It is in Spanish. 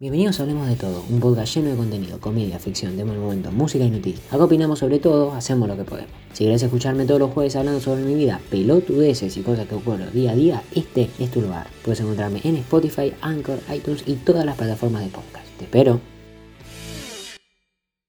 Bienvenidos a Hablemos de Todo, un podcast lleno de contenido, comedia, ficción, tema del momento, música y noticias. Acá opinamos sobre todo, hacemos lo que podemos. Si querés escucharme todos los jueves hablando sobre mi vida, pelotudeces y cosas que ocurren día a día, este es tu lugar. Puedes encontrarme en Spotify, Anchor, iTunes y todas las plataformas de podcast. Te espero.